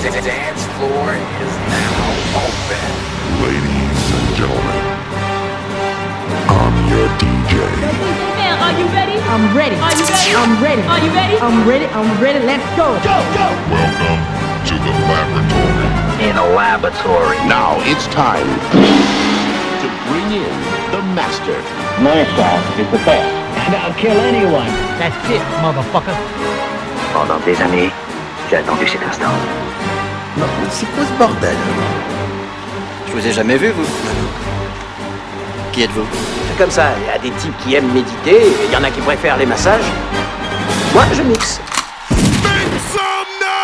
The dance floor is now open. Ladies and gentlemen, I'm your DJ. Now, are you ready? I'm ready. Are you ready? I'm ready. Are you ready? I'm ready. I'm ready. Let's go. Go, go. Welcome to the laboratory. In a laboratory. Now it's time to bring in the master. My style is the best. And I'll kill anyone. That's it, motherfucker. Pendant des années, j'ai attendu cet instant. C'est quoi ce bordel Je vous ai jamais vu, vous Qui êtes-vous C'est comme ça, il y a des types qui aiment méditer, et il y en a qui préfèrent les massages. Moi, je mixe. Make some noise!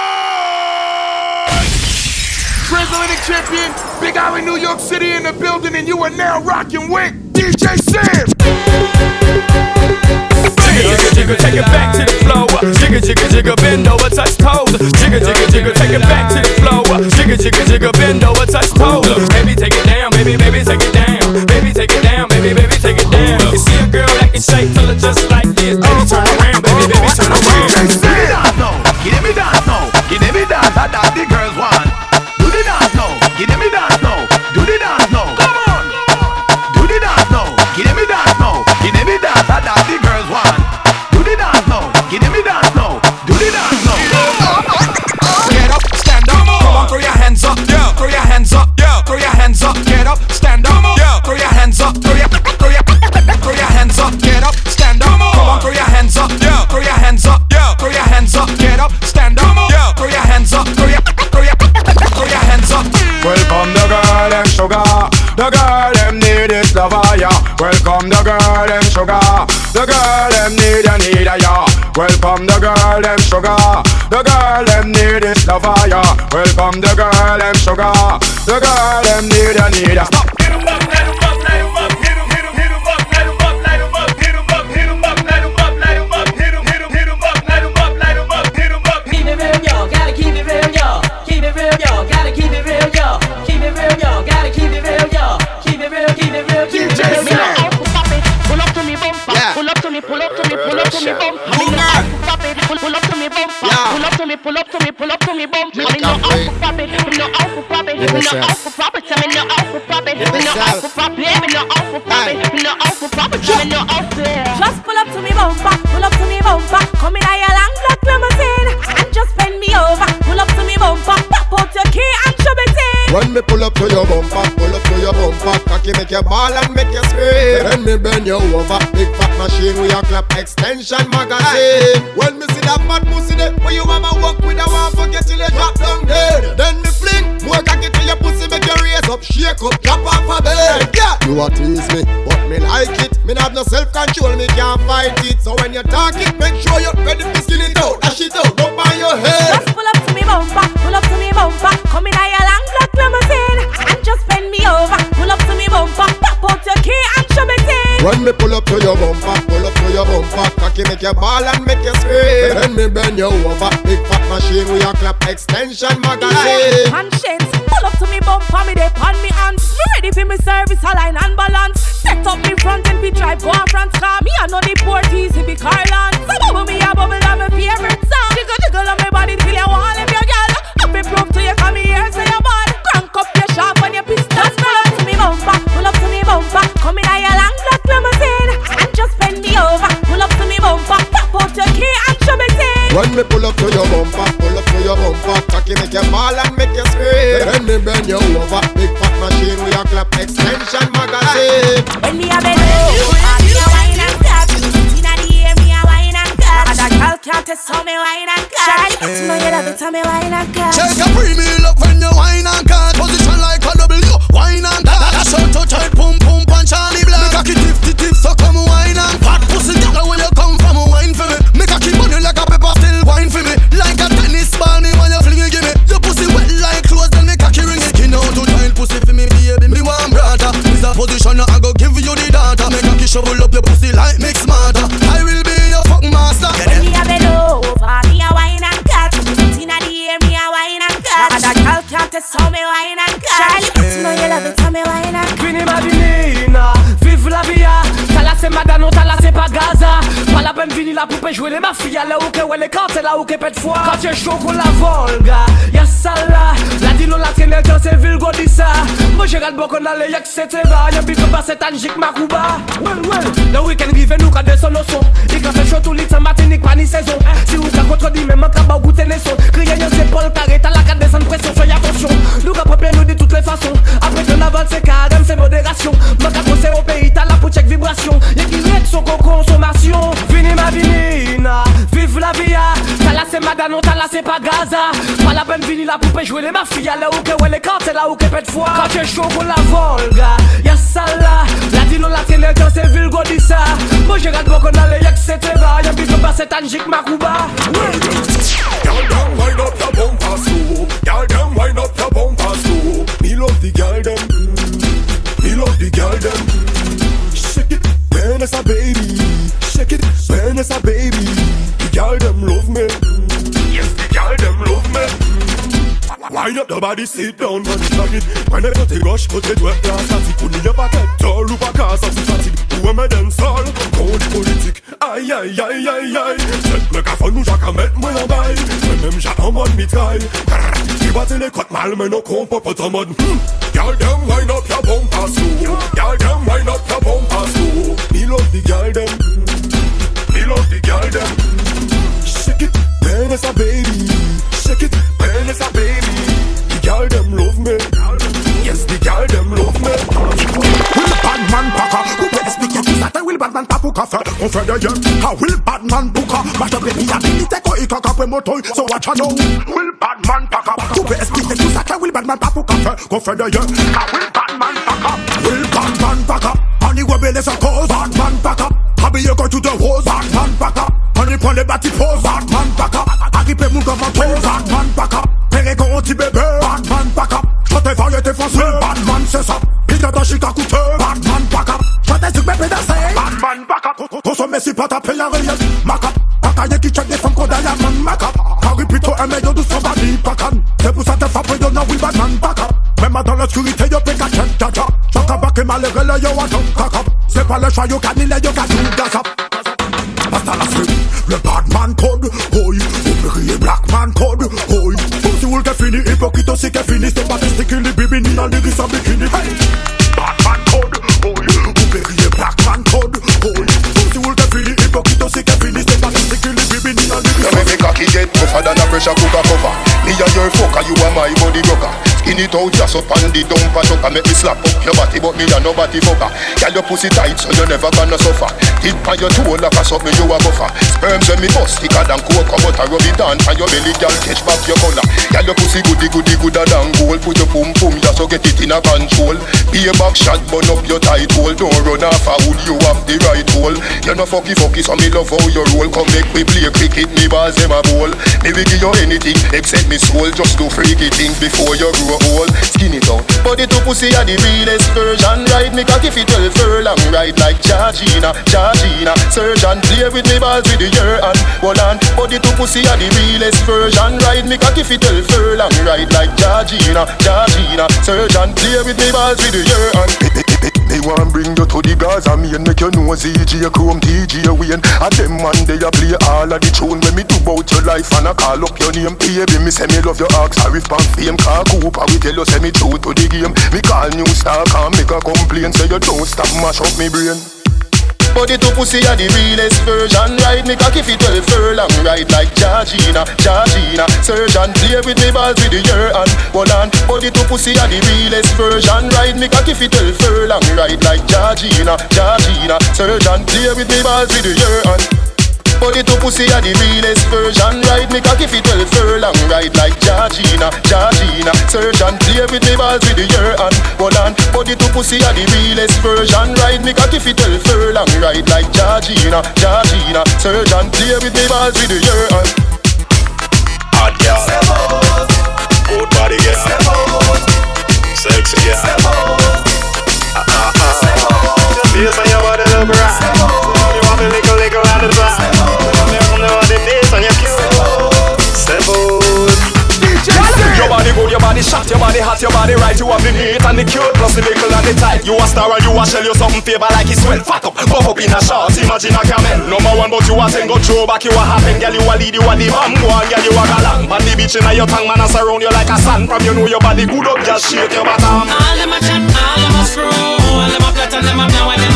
Champion, Big Alley, New York City in the building, and you are now rocking with DJ Sam! Jigga, take it back to the flow. Jigga, jigga, jigga, bend over, touch toes. Jigga, jigga, jigga, take it back to the flow. Jigga, jigga, jigga, bend over, touch toes. Baby, take it down, baby, baby, take it down. Baby, take it down, baby, baby, take it down. You see a girl that can shake till it just like this. Baby, turn around, baby, baby, turn around. Give me dance, no. Give me dance, no. Give me dance, I dance the The girl them need is love, yeah. Welcome the girl them sugar. The girl them need a need a. Stop. pet fwa Kache choko la volga Yasala La dino la tene dan se vil godisa Mwen jerat bokon ale yak sete pa Gaza Pa la ben vini la poupe jwele mafia Le ouke wele kante la ouke pet fwa Kante chou kon la volga Yasala La dino la tene kyo se vil godisa Mwen jerat mwen kon ale yek se teva Yon bizon basetan jik makuba Wait up, wind up your bumper slow me Wind up the body, sit down, man, shag it Whenever they rush, put it where you're static in your pocket, tall, look back, ass, as static Who am I dance all? Code politique Aïe, aïe, aïe, aïe, aïe Cette mégaphone, nous, j'ac à mettre moi en bail Même j'ac en mode mitraille Qui battent les côtes mal, mais nos compos pas en mode Girl, them wind up your bumper slow Girl, them wind up your bumper slow Me love the girl, them. Me love the girl, them On fait de yeux Ah Will Batman Booker Match up les habilités Quoi il caca après moto So watch out now Will Batman Packer Who peut expliquer tout ça Will Batman pas pour café On fait de yeux Ah Will Batman Packer Will Batman Packer On y voit belle sa cause Batman Packer Habillé comme tout de rose Batman Packer On y prend les bâtis pose. Batman Packer Consommer si pas taper la réelle Macap Pakaye qui check des femmes qu'on diamant Macap Carry plutôt un meilleur douce body Pacan C'est pour ça que frappé de Will Batman Packer Même dans l'obscurité yo péka check jaja J'entends pas que malheureux le yo attend kakap C'est pas le choix yo canine yo gatou gasap Basta la flûte, le Batman code, oi. Ouvrier Blackman code, oi. Aussi où le fini, hypocrite aussi qu'est fini des sticky, les bibi ni dans l'iris en bikini. Hey a cover Me and your fucker, you are my body rocker Skin it out, just up on the dumper chucker Make me slap up your body, but me and nobody fucker. Girl, your pussy tight, so you never gonna suffer Tip on your toe like a something you a buffer. Sperms when me bust thicker than coke But I rub it on on your belly, girl, catch back your color. Girl, your pussy goody goody gooder than gold. Put your pum pum, just so get it in a control. Be a back shot, burn up your tight hole. Don't run off a hood, you have the right hole. You no fucky fucky, so me love how you roll. Come make me play cricket, me balls them a bowl Me will give you anything, except me soul. Just do freaky things before you grow old Skin it out. Body to pussy are the realest version. Ride me cocky fit 12 furlong Ride like Georgina, Georgina Surgeon play with me balls with the year and Hold on. Body to pussy are the realest version. Ride me cocky fit 12 furlong. Ride like Georgina, Georgina. Surgeon play with me balls with the year and Me want bring you to the Gaza Me and make you know ZG Chrome DJ Wayne. And them man they a play all of the tune. When me do bout your life and I call up your name Baby me say me love your ask Harif pan fame Car Cooper we tell you say me true to the game. Me call new star can make a complaint. Say you don't stop mash up me brain Body to pussy are the realest version. Ride me cocky fit 12 furlong. Ride like Georgina, Georgina. Surgeon play with me balls with the year and Hold on Body to pussy are the realest version. Ride me cocky fit 12 furlong. Ride like Georgina, Georgina. Surgeon play with me balls with the year and Body to pussy are the realest version. Ride me cocky fit 12 furlong. Ride like Georgina, Georgina. Surgeon play with me balls with the year and Hold on. Body to pussy are the realest version. Ride me cocky fit 12 furlong. Ride like Georgina, Georgina. Surgeon play with me balls with the year and Hot girl. Good body girl Sexy girl Ah ah ah. Face on your body look right body shot, your body hot your body right, you have the neat and the cute, plus the little and the tight. You a star and you a shell, you something favor like it's well. Fuck up, pop up in a shorts, imagine a camel. Number one, but you a ten go throw back, you a happen, girl, you a lead, you a the bam, go on, girl, you a galang. On the beach inna your tongue, man, and surround you like a sand. From you know your body good up, just shake your bottom. All them a chat, all them a screw, all them a plot and them a plan, what them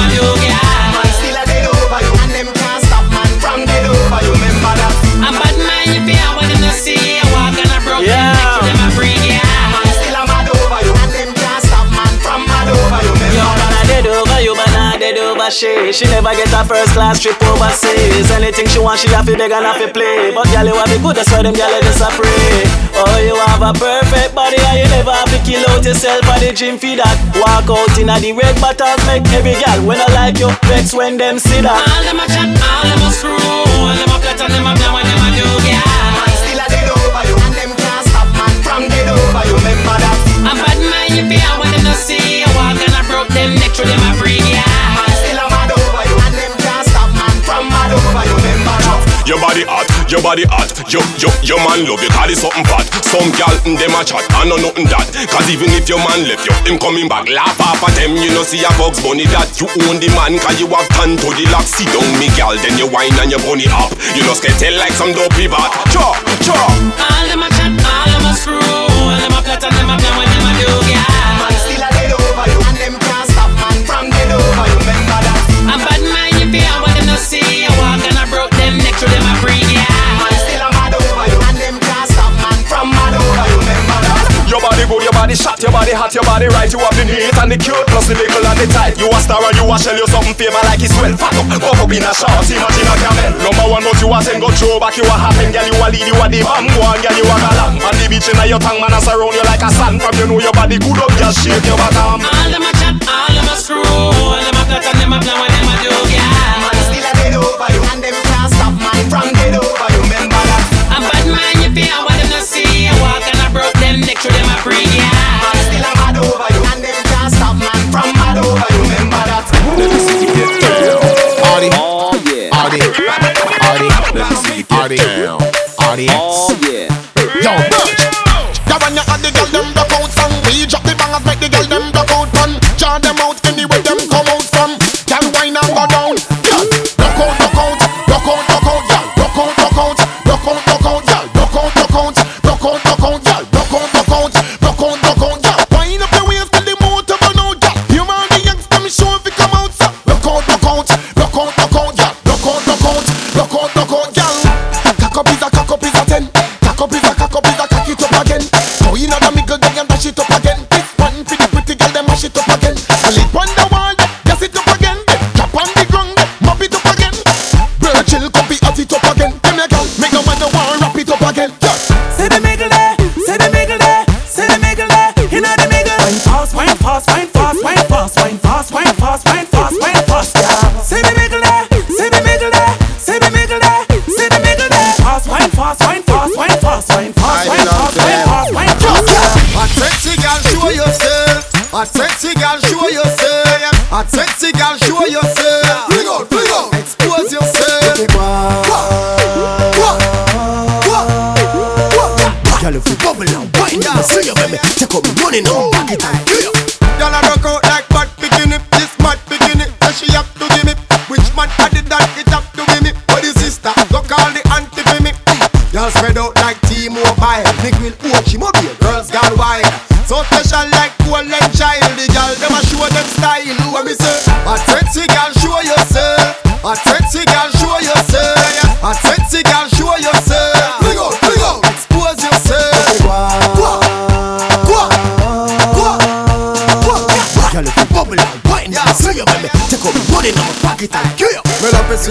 she. She never get a first class trip overseas. Anything she want, she have to beg and have to play. But girl, you have it good, that's why them girl just a pray. Oh, you have a perfect body, and you never have to kill out yourself at the gym for that. Walk out in a the red buttons, make every girl when I like you vex when them see that. All them a chat, all them a screw, all them a plot and them a plan what them a do, yeah. Man, still a dead over you, and them can't stop, man, from dead over you, remember that. A bad man, you feel what them not see. A walk and I broke them neck through them a bring, body hot, your body hot. Yo, yo, your man love you, call it something fat. Some gal in them a chat, I know nothing that. Cause even if your man left you, him coming back. Laugh off at them, you know see a bugs bunny that. You own the man, cause you have tan to the lock. See down me gal, then you whine and you bunny up. You know skate tell like some dopey bat. Cha, cha. All them a chat, all them a screw, all them a plot and them a plan body good, your body shot, your body hot, your body right. You have the neat and the cute, plus the little and the tight. You a star and you a shell, you something favor like it's well. Fuck up, pop up in a shorts, imagine a camel. Number one, but you a ten go throw back, you a happen, girl, you a lead, you a the bam, go on, girl, you a galang. On the beach inna your tongue, man, and surround you like a sand. From you know your body good up, just shake your bottom. All them a chat, all them a screw, all them a plot and them a plan what them a do, broke them neck a bring, yeah. Man, still a mad over you, and them can't stop, man, from mad over you, remember that. Let me see you get down. Audi, Oh yeah. Audi, Audi, Let me see you get Audi, down. audience. Oh yeah. Yo, Birch. Yeah, when you add the girl them block out song, we drop the bangers, make the girl them block out fun. Jar them out fast, wine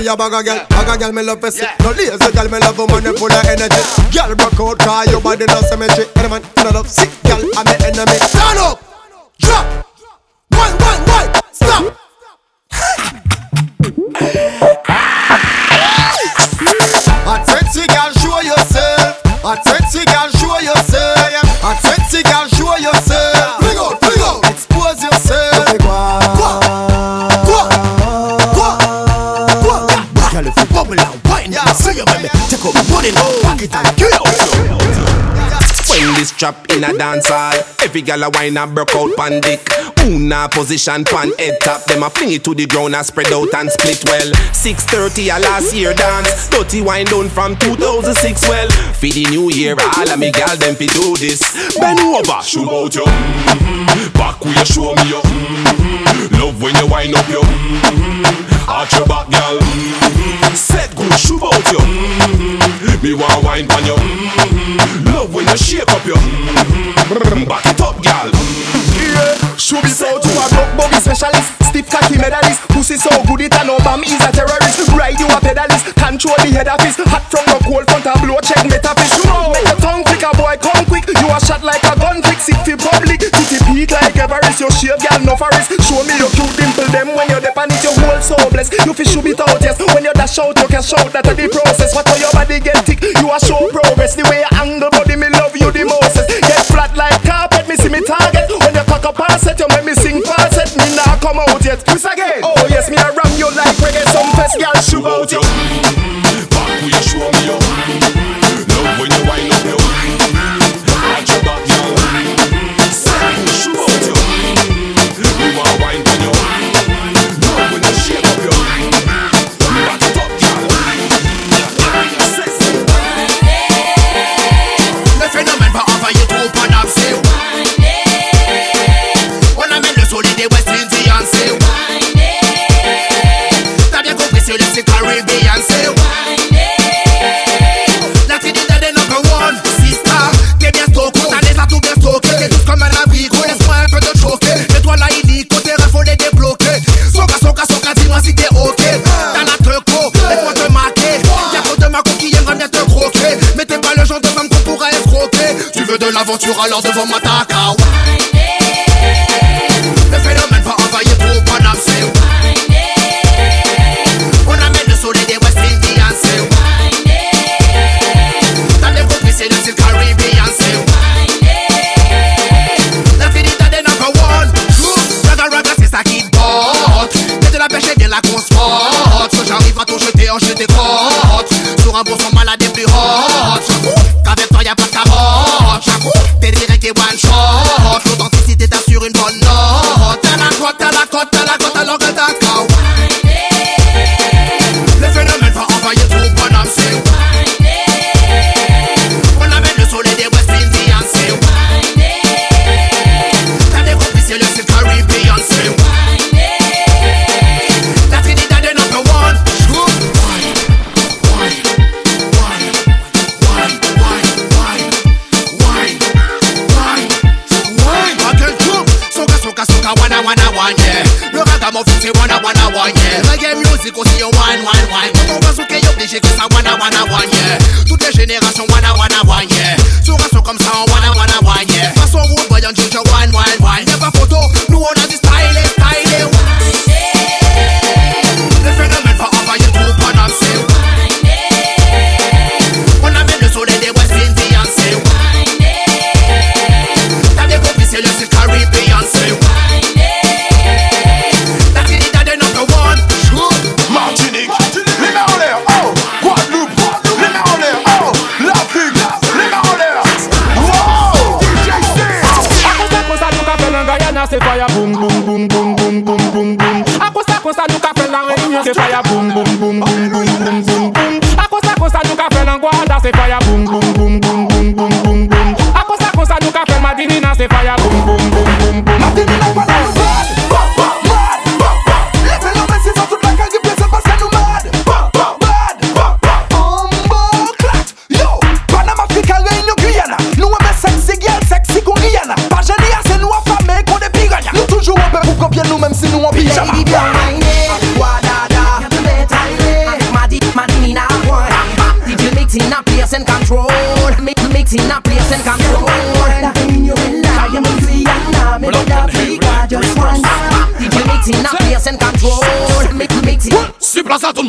a bag of girl, bag of girl me love see. No lazy girl, me love woman them full of energy. Girl broke out, cause your body no symmetry. Any man in love sick girl, I'm my enemy. trap in a dance hall. Every gal a wine and broke out pan dick. Una position pan head top. Them a fling it to the ground and spread out and split well. 6.30 a last year dance. Dirty wine done from 2006 well. For the new year all of me gal them fi do this. Bend over. Show out your mm-hmm. Back will you show me your mm-hmm. Love when you wind up your mm-hmm. Arch your back gal. Mm-hmm. Set good shoot out your mm-hmm. Me want wine on your mm-hmm love when you shake up your mm-hmm. Back it up, gal. Yeah, should be so to a rock bobby specialist. Stiff cocky medalist. Pussy so good it and Obama is a terrorist. Ride you a pedalist. Control the head of his. Hot from the cold front a blow check you Wow. Make your tongue flick a boy come quick. You are shot like a gun fix it for public. Titty peak like Everest. Your shape, gal, no forest. Show me your cute dimple them when you're depan it. Your whole so blessed. You fi shoot it out, yes. When you dash out, you can shout that the process. What for your body get tick? You are show progress the way I target. When you cock up and set, you make me sing falset. Me nah come out yet. Kiss again. Oh yes, me a ram you like reggae. Some fest girl shoot out you. aventure alors devant ma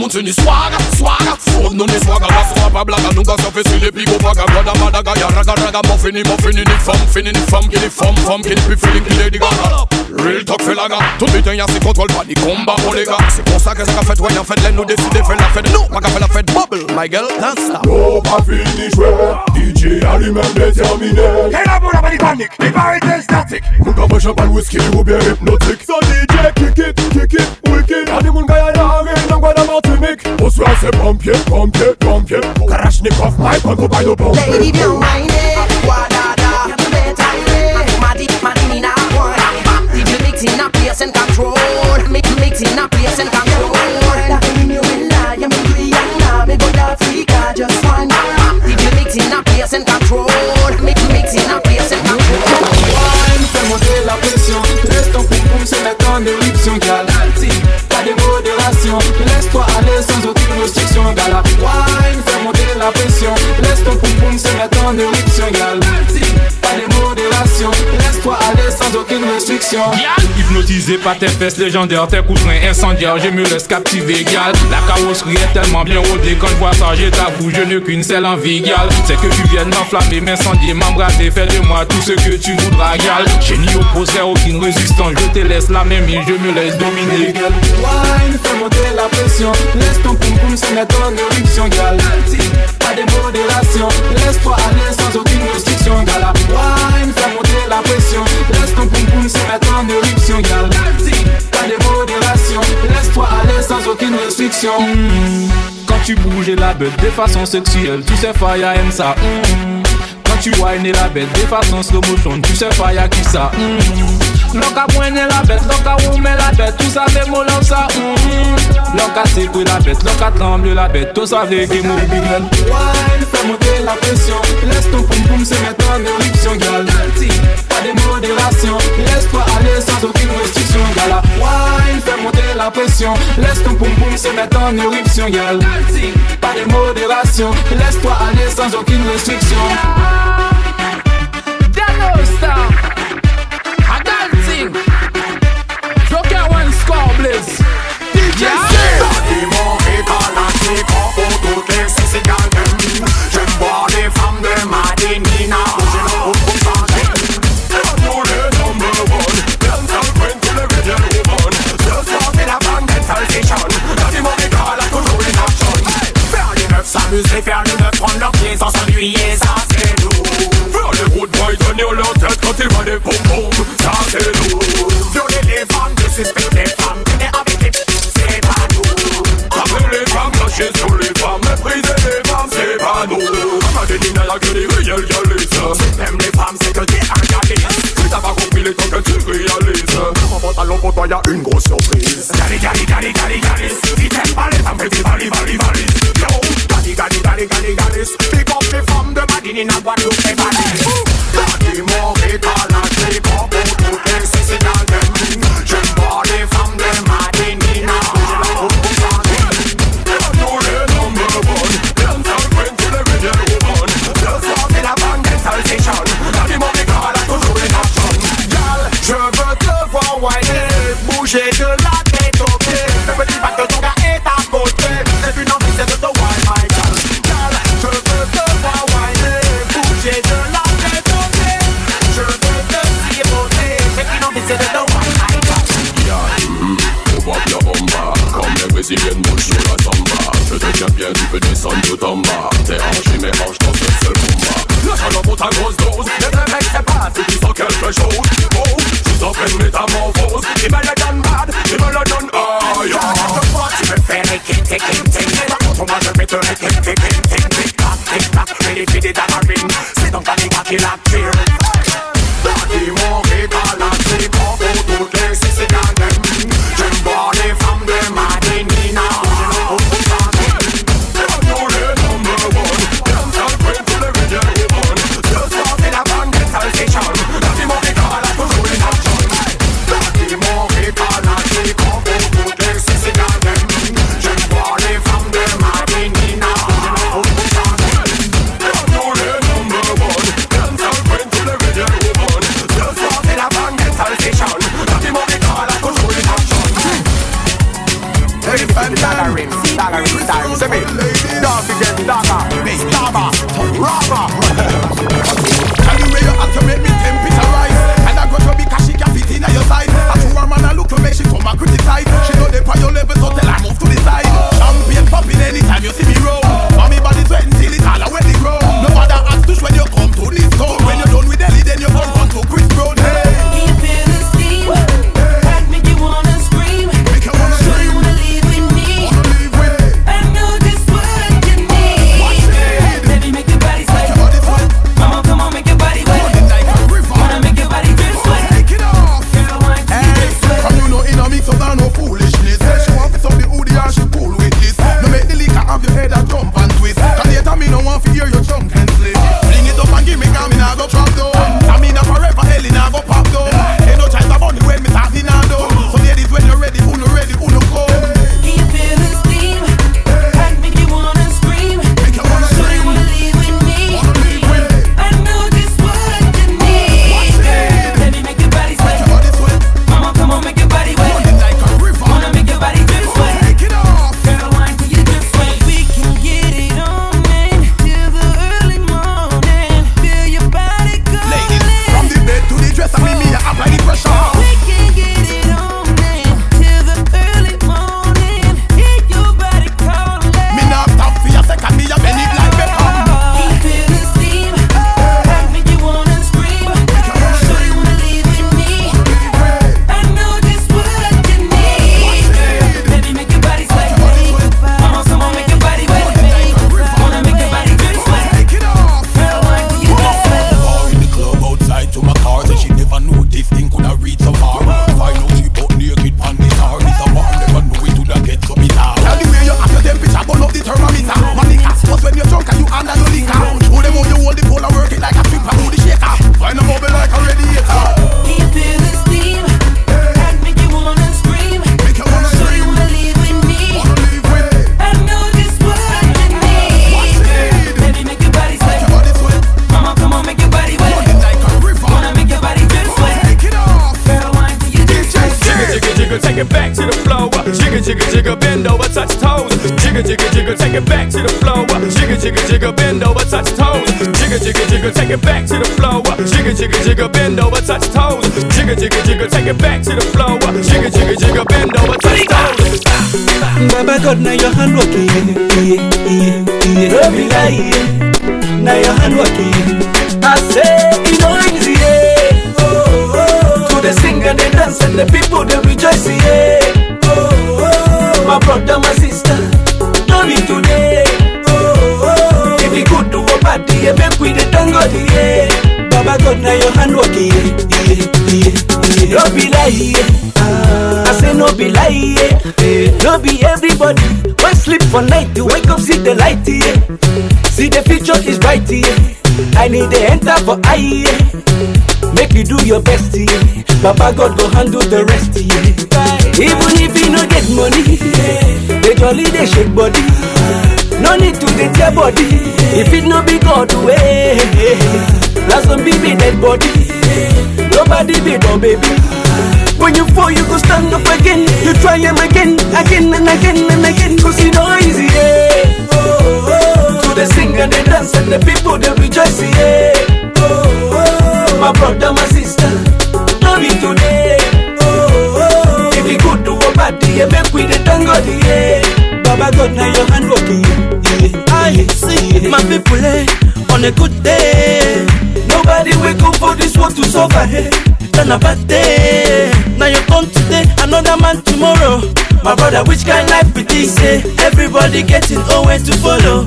moun se ni swaga, swaga Fod nou ni swaga, la swaga blaga Nou ka sefe si li pigo baga Gada madaga, ya raga raga Mofini, mofini, ni fam, fini, ni fam Kini fam, fam, kini pi feeling, ki lady gaga Real talk felaga Tout biten ya si kontrol pa ni komba kolega Se kon sa ke se ka fet, wè yon fet Lè nou deside fe la fet, nou pa ka fe la fet Bubble, my girl, dance la Nou pa fini jwe, DJ a li men determine E la moun a pa di panik, li pa rete statik Nou ka me champagne whisky ou bien hypnotik So DJ kick it, kick it. Martinique Au soir c'est pompier, pompier, pompier Karachnikov, Mike, on go by the pompier Lady, bien whiné, wadada, Hypnotisé par tes fesses légendaires, tes coussins incendiaires, je me laisse captiver, gal. La carrosserie est tellement bien rodée, quand je vois ça, j'ai t'avoue, je n'ai qu'une seule envie, gal. C'est que tu viennes m'enflammer, m'incendier, m'embraser, fais de moi tout ce que tu voudras, gal. Je n'y opposerai aucune résistance, je te laisse la même et je me laisse dominer, gal. Wine, fais monter la pression Laisse ton poum poum se mettre en éruption, gal Pas de modération Laisse-toi aller sans aucune restriction, gal Wine, fais monter la pression Laisse ton poum se mettre en éruption, gal Pas de modération Laisse-toi aller sans aucune restriction Quand tu bouges la bête de façon sexuelle, tu sais Faya aime ça. mm. Quand tu whines la bête de façon slow motion, tu sais Faya qui ça. mm. Loca poigner la bête, loca roumer la bête, tout ça fait mollo ça. mm. Loca secouer la bête, loca tremble la bête, tout ça fait game of big girl. Wine, fais monter la pression. Laisse ton poum poum se mettre en éruption, gal Pas de modération. Laisse-toi aller sans aucune restriction, gal Wine, fais monter la pression. Laisse ton poum poum se mettre en éruption, gal Pas de modération. Laisse-toi aller sans aucune restriction. Dano Star, God, now your hand working, yeah, yeah, yeah. Don't be lying, na your hand working. I say it no yeah. Oh, oh. To the sing the dance and the people they rejoice, yeah. Oh, oh. My brother, my sister, no be today. Oh, oh. If you good do a party, yeah, make we thank God, yeah. Baba God, na your hand working, yeah, yeah, yeah. Don't be lying, yeah. I say no be lie, yeah. No be everybody. When sleep for night, to wake up, see the light, yeah. See the future is bright, yeah. I need the enter for eye, yeah. Make you do your best, yeah. Papa God go handle the rest, yeah. Even if you no get money, yeah. They jolly, they shake body. No need to dey tear body. If it no be God way, na some be dead body. Nobody be no baby. When you fall, you go stand up again. You try him again, again and again and again. Cause you know easy, yeah. Oh, oh. To the sing and the dance and the people they rejoice, yeah. Oh, oh. My brother, my sister, no be today. Oh, oh. If you good do a party, yeah, make we the thank God, yeah. Baba God, now your hand working, yeah. I see my people, eh, on a good day. Nobody wake up for this world to suffer, hey. Turn a bad day. Brother, which kind life be this? Eh? Everybody getting own to follow.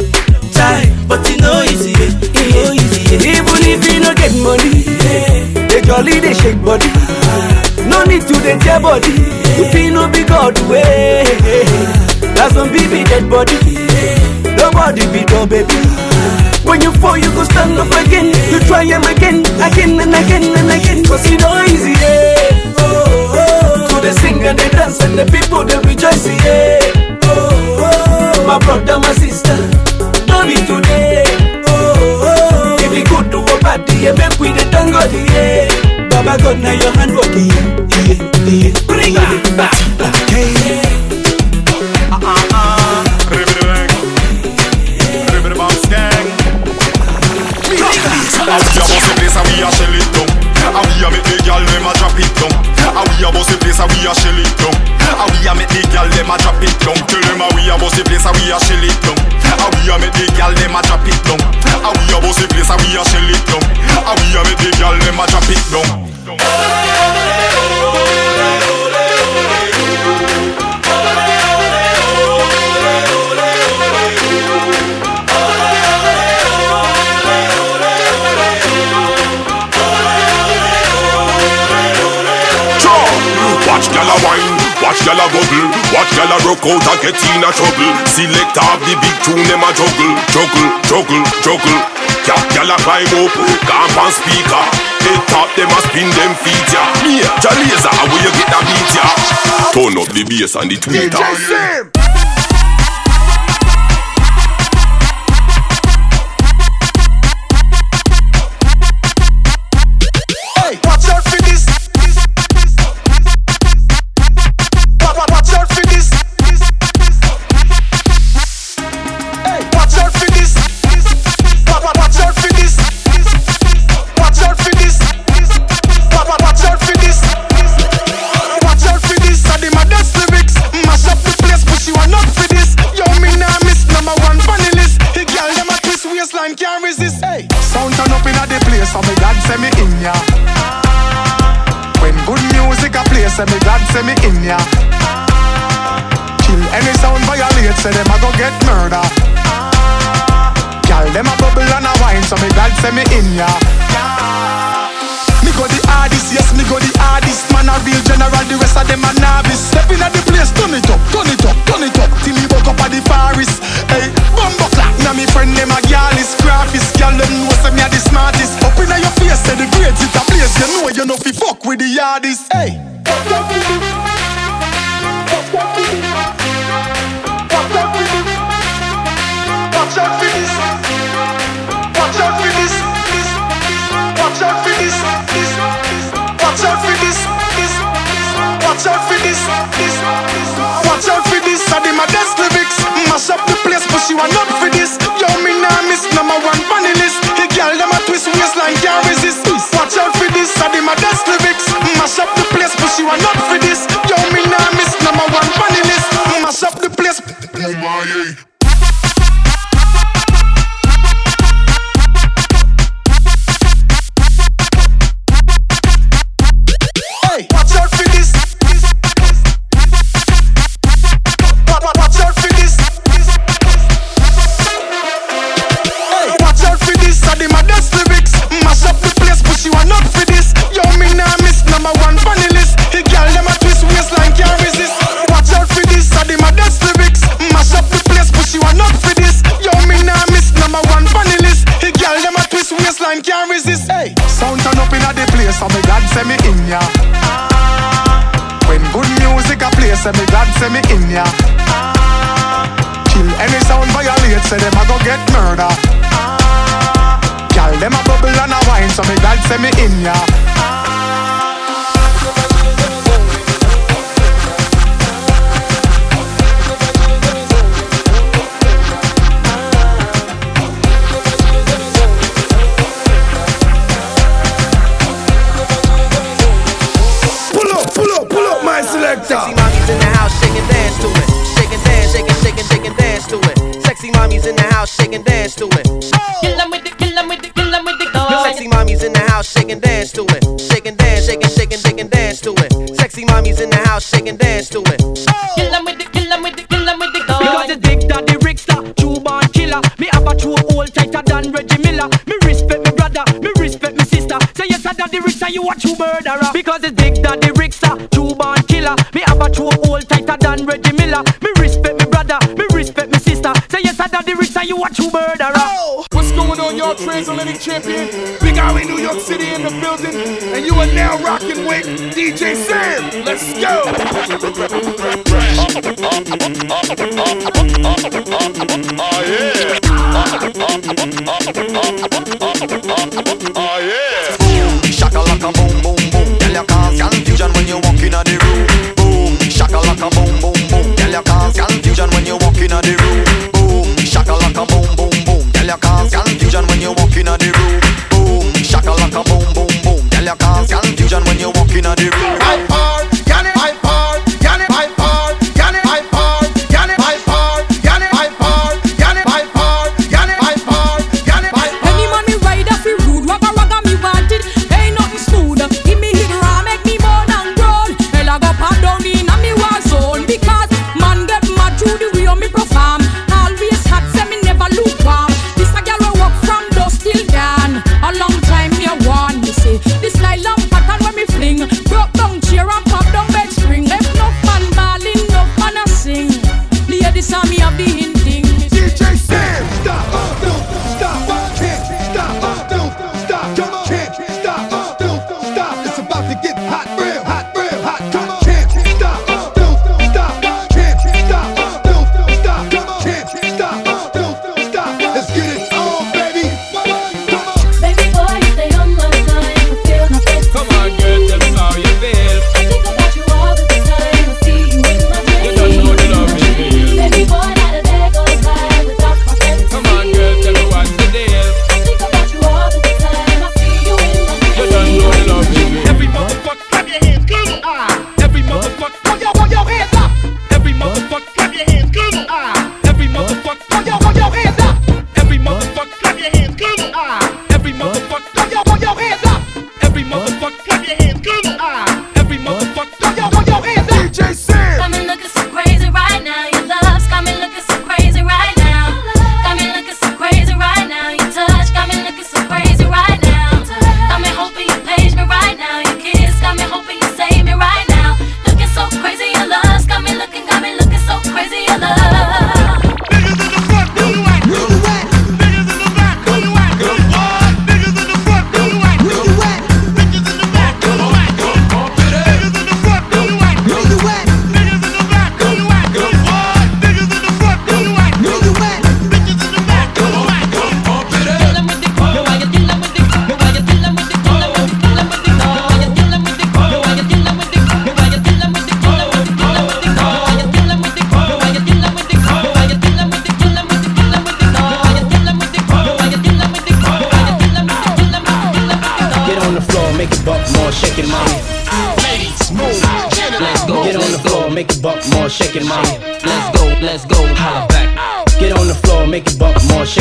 Try, but it no easy, eh? easy. eh. Even if you no get money, eh, they jolly they shake body. No need to dey tear body. If you no be God way, that's some baby dead body. Nobody be no baby. When you fall, you go stand up again. You try him again, again and again and again. Cause it no easy, yeah. Oh, oh. The sing and the dance and the people they rejoice, yeah. Oh, oh. My brother, my sister, no be today. Oh, oh. If you good to a party, yeah, make we the thank God, yeah. Baba God, now your hand working, yeah, yeah, yeah. Bring it back, okay. How we a boss the place and we a shell it down How we a make the gyal dem a drop it down How we a boss the place and we a shell it down. How we a make the gyal dem a drop it down. Tell them how we a boss the place and we a shell it down. How we a make the gyal dem a drop it down. How we a boss the place and we a shell it down. How we a make the gyal dem a drop it down Watch gyal a wine, watch gyal a bubble, watch gyal a rock out and get in a trouble. Select off the big tune them a juggle, juggle, juggle, juggle. Cat gyal a climb up, camp on speaker. Head top them a spin them feet ya. Yeah, Jalazer, where you get that beat ya? Turn up the bass and the tweeter. Hey, face, say me glad, say me in ya. Kill any sound violate, say them a go get murder. Gyal, them a bubble and a wine, so me glad, say me in ya. house, shake and dance to it. Kill them with the, kill them with sexy mommy's in the house, shake and dance to it. Shake and dance, shake and shake and shake and dance to it. Sexy mommy's in the house, shake and dance to it. Kill them with the, kill them with the, kill them the girl. Because rickster, true born killer. Me have a true old tighter than Reggie Miller. Me respect me brother, me respect me sister. Say yes, I daddy rickster, you watch who murderer. Because it's big daddy rickster. Olympic Champion, Big Alley, New York City in the building, and you are now rocking with DJ Sam. Let's go! Oh, yeah. Oh, a cause confusion when you walk in the room.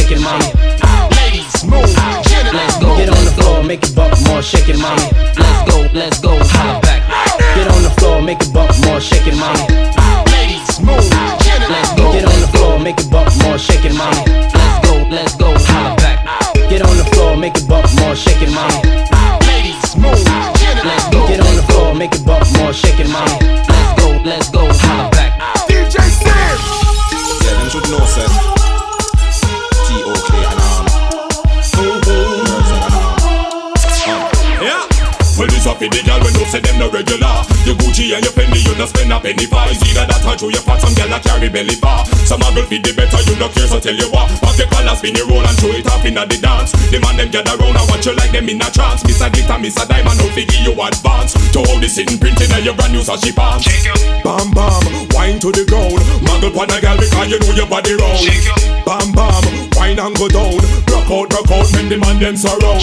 Bump more, shaking, mommy. Ladies, move. Let's go, get on the floor, make it bump more, shaking, mommy. Let's go, let's go, holla back. Get on the floor, make it bump more, shaking, mommy. Ladies, move. Let's go, get on the floor, make it bump more, shaking, mommy. Let's go, let's go, holla back. Get on the floor, make it bump more, shaking, mommy. Ladies, move. Let's go, get on the floor, make it bump more, shaking, mommy. Let's go, let's go, holla back. DJ Sam. Yeah, them should know, sir. Well, this up in the gal when you say them no regular. Your Gucci and your Fendi, you no spend a penny for. It's either that or you fat some gal that carry belly bar. Some a girl feed the better, you no care, so tell you what. Pop your collar, spin your roll and show it off inna the dance. The man them gather round and watch you like them in a trance. Miss a glitter, miss a diamond, no figure you advance. To all the sitting printing and your brand new sashi pants. Bam bam, wine to the ground. Muggle pon a gal because you know your body round. Bam bam, wine and go down. Rock out, rock out, when the man them surround.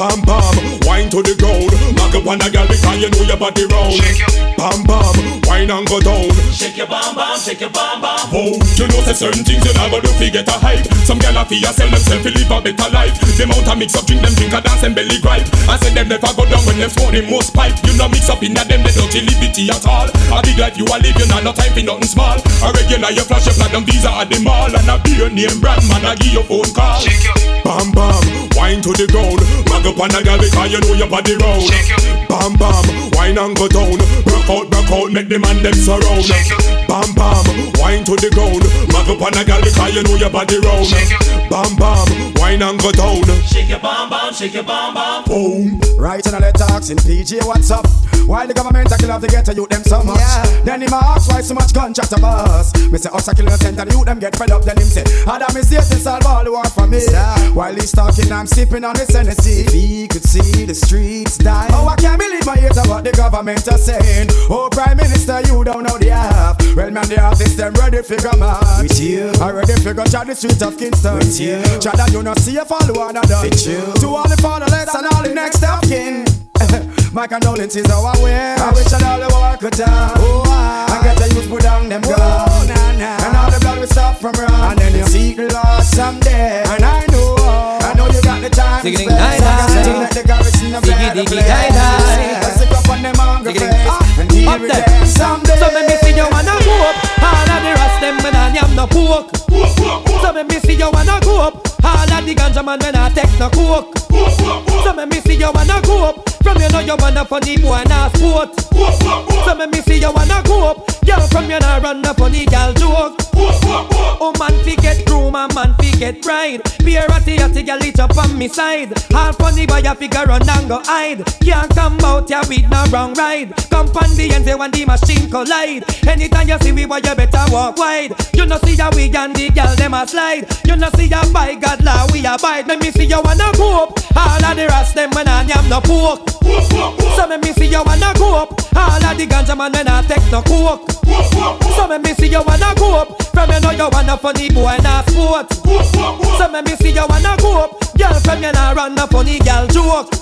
Bam bam, wine to the ground. Muggle pon a gal because you know your body round. Bam bam, wine and go down. Shake your bam bam, shake your bam bam. Oh, you know say certain things you never do fi get a hype. Some gal a fi a sell themself fi live a better life. Them out a mix up drink them drink a dance and belly gripe. I said them never go down when them smoke the most pipe. You no mix up in inna them they don't liberty at all. A big life you a live you not no time for nothing small. A regular you flash your platinum visa at the mall and a beer name brand man a give you phone call. Bam bam, wine to the ground. Mag up on a gal because you know your body round. Bam bam, wine and go down. Rock out, rock out, make the man them surround. Bam bam, wine to the ground. Mag up on a gal because you know your body round. Bam bam, wine and go down. Shake your bam bam, shake your bam bam. Boom. Right in the talks in PJ, what's up? Why the government a kill off to get to you them so much? Then him a ask why so much gunshot a us. Me say us a kill innocent and you them get fed up. Then him say, Adam is here to solve all the war for me. While he's talking, I'm sipping on his Hennessy. He could see the streets die. Oh, I can't believe my ears what the government are saying. Oh, Prime Minister, you don't know the half. Well, man, the artists them ready for come on. With you. I ready for go chat the streets of Kingston. With you. Chat that you not see a follow one another. With you. To all the fatherless and all the next of kin. My condolences how I wear. I wish that all the war could turn. Oh, I, I get the youth put down them guns. Will stop from run. And then you seek the Lord someday. And I know, I know you got the time. Diggity to spend. die, So I die. can let the garrison of Diggy, better diggy, play. die, die. Let's stick up on them hunger And deal Up there. someday. So me me see you wanna go up. All of the rest them when I am no pork. So me me see you wanna go up. All of the ganja man when I take no coke. So me me see you wanna go up. From you know you wanna funny boy na sport. So me me see you wanna go up. Girl from you nah run no funny gal joke. Oh man fi get groom and man fi get bride. Be a ratty ratty gal it up on me side. All funny boy a figure run and go hide. Can't come out here with no wrong ride. Come on the end when the machine collide. Anytime you see we boy you better walk wide. You know see ya we and the gal them a slide. You know see ya by God law we abide. Let me see you wanna go up. All of the rest them when I am no pork. So let me see you wanna go up. All of the ganja man when I take no coke. So let me see you wanna go up. From you know you wanna funny boy na sport. So let me see you wanna go up. Girl from you nah run no funny gal joke.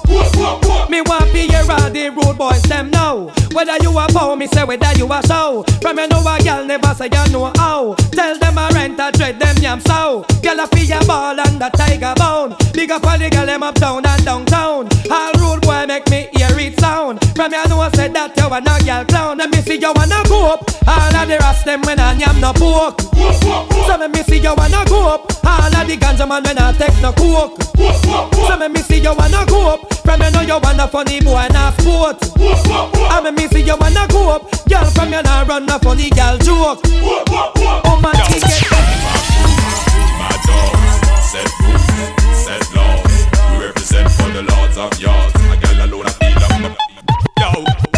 Me want fi hear all the rude boys them now. Whether you a bow, me say whether you a show. From you know a gal never say you know how. Tell them a rent a dread them yam so. Girl a fi a ball and a tiger bone. Big up all the gal them uptown and downtown. All rude boy make me hear it sound. From you know say that you a no gal clown. Let me see you wanna go up. All of the rest them when I yam no pork. So let me see you wanna go up. All of the ganja man when I take no coke. So let me see you wanna go up. From you know you wanna funny boy na sport. I me me see you wanna go up. Girl from you nah run no funny gal joke. Oh man, he get set rules, set laws. We represent for the lords of yards. Gal alone a feel up my yo.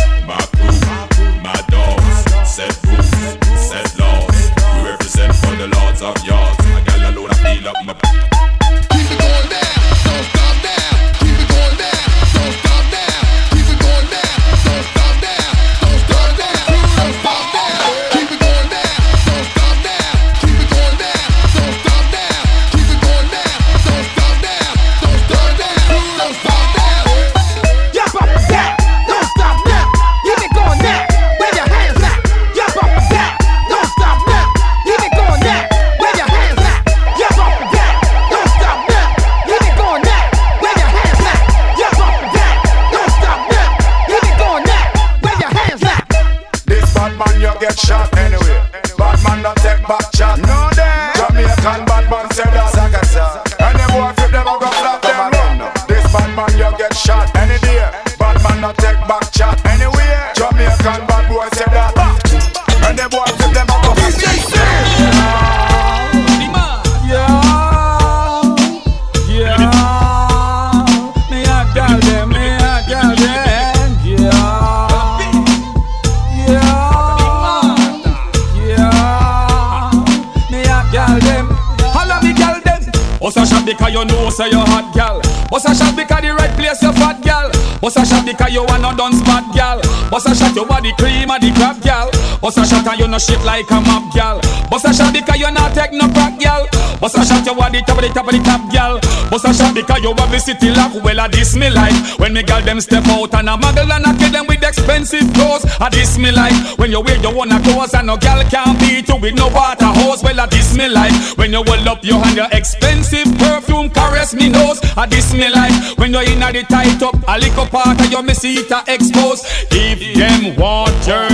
Like a map gal. Bust a shot because you not take no crack gal. Bust a shot you want the top of the top of the top gal. Bust a shot because you have the city lock. Well, I this me like when me gal them step out and a muggle and I kill them with expensive clothes. I this me like when you wear your own clothes and no gal can't beat you with no water hose. Well, I this me like when you hold up your hand your expensive perfume caress me nose. I this me like when you're in a the tight up a little part of your me see it a expose. If them want your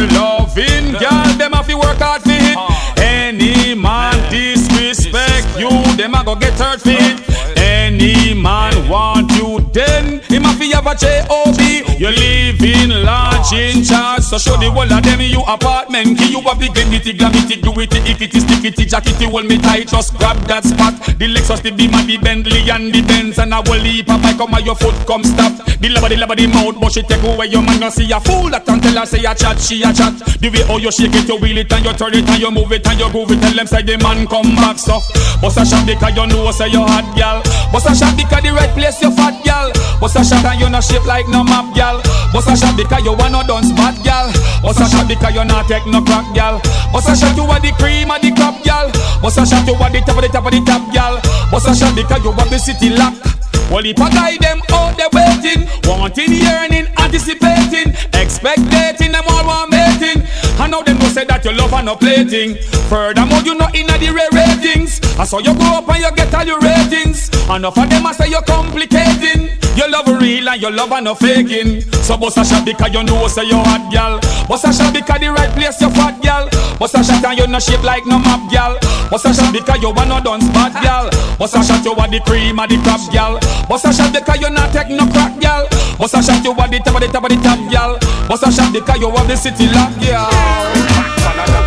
loving, girl, them have to work hard for it. Ah. Any man disrespect you, them a go get hurt for it. Any man want you, then him have to have a J.O.B. You live in large in charge, so show the whole of them you apartment key. You have the glamity, glamity, do it, ickity, stickity, jackety, hold me tight, just grab that spot. The Lexus, the Beamer, the Bentley, and the Benz, and I will leap up, I come on your foot, come stop. The love, the love, the mouth, but she take away your man, you see a fool that can tell her say a chat, she a chat. The way how you shake it, you wheel it, and you turn it, and you move it, and you groove it, tell them say the man come back, so. Bust a shot because you know say you hot, gal. Bust a shot because the right place you fat, gal. Bust a shot and you not shape like no map, gal. Bust a shot because you wanna done spot, gal. Bust a shot because you not take no crack, gal. Bust a shot you are the cream of the crop, gal. Bust a shot you are the top of the top of the top, gal. Bust a shot because you have the city lock. Well, if I guide them out there waiting, wanting, yearning, anticipating, expectating, them all want mating. I know them go say that you love and no plating. Furthermore, you not in the rare ratings. I saw you go up and you get all your ratings. Enough of them I say you're complicating. You love real and you love and no faking. So bust a shot because you know say you hot gal. Bust a shot because the right place you fat gal. Bust a shot and you no shape like no map gal. Bust a shot because you no done spot gal. Bust a shot you want the cream of the crop gal. Bust a shot because you not take no crack gal. Bust a shot you want the top of the top of the top gal. Bust a shot because you want the city lock gal.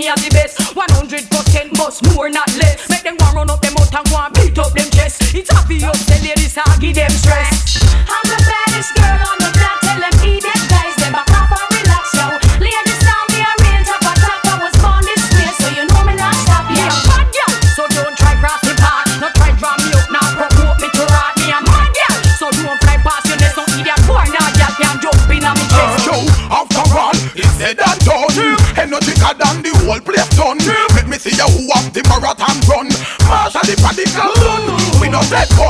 me as the best. 100% must more, not less. Make them one run up them out and one beat up them chest. It's obvious the ladies are give them stress. I'm the baddest girl. We no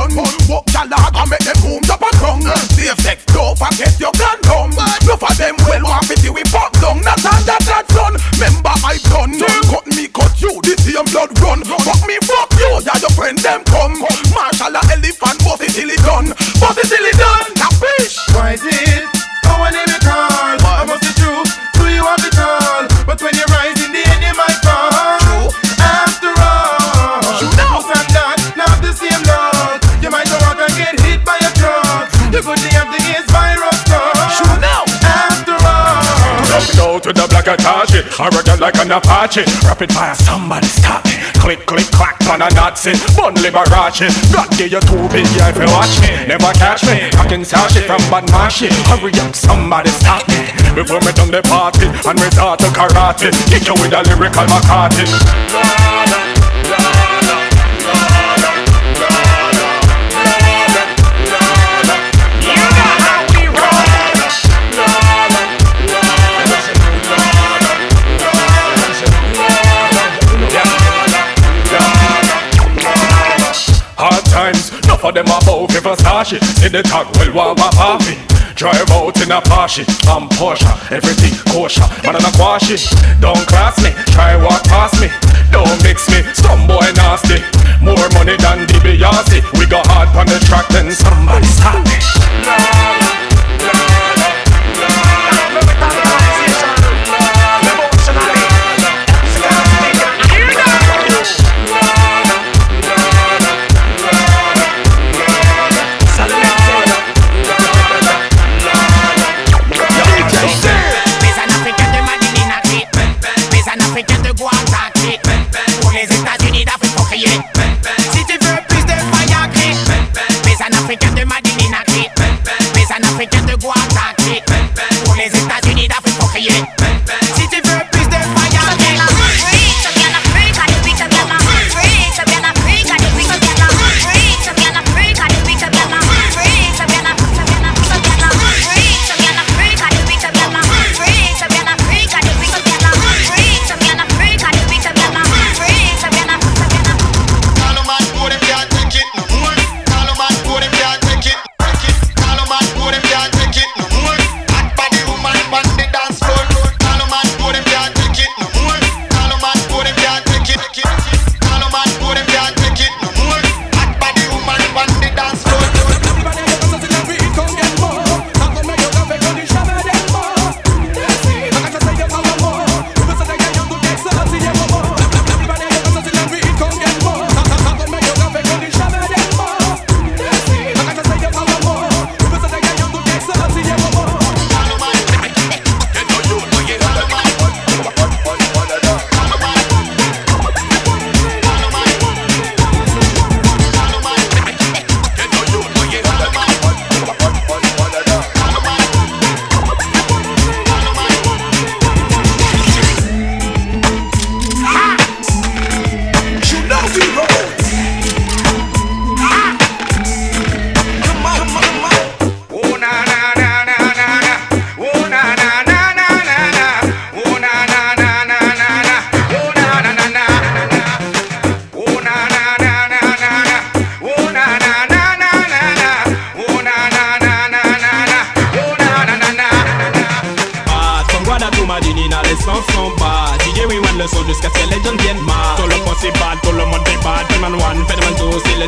with the black Atashi Arrogant like an Apache. Rapid fire, somebody stop me. Click, click, clack, on a Nazi. Bun Liberace. God give you two big yeah if you watch me. Never catch me. Fucking sash it from bad mashi. Hurry up, somebody stop me. Before me done the party And resort to karate. Kick you with a lyrical McCarthy of them about if a stash it. See the tag, well, what my happy. Drive out in a Porsche, I'm Porsche, everything kosher. Man, I'm a quash it. Don't class me, try walk past me. Don't mix me, some boy nasty. More money than the. We go hard on the track, then somebody stop me.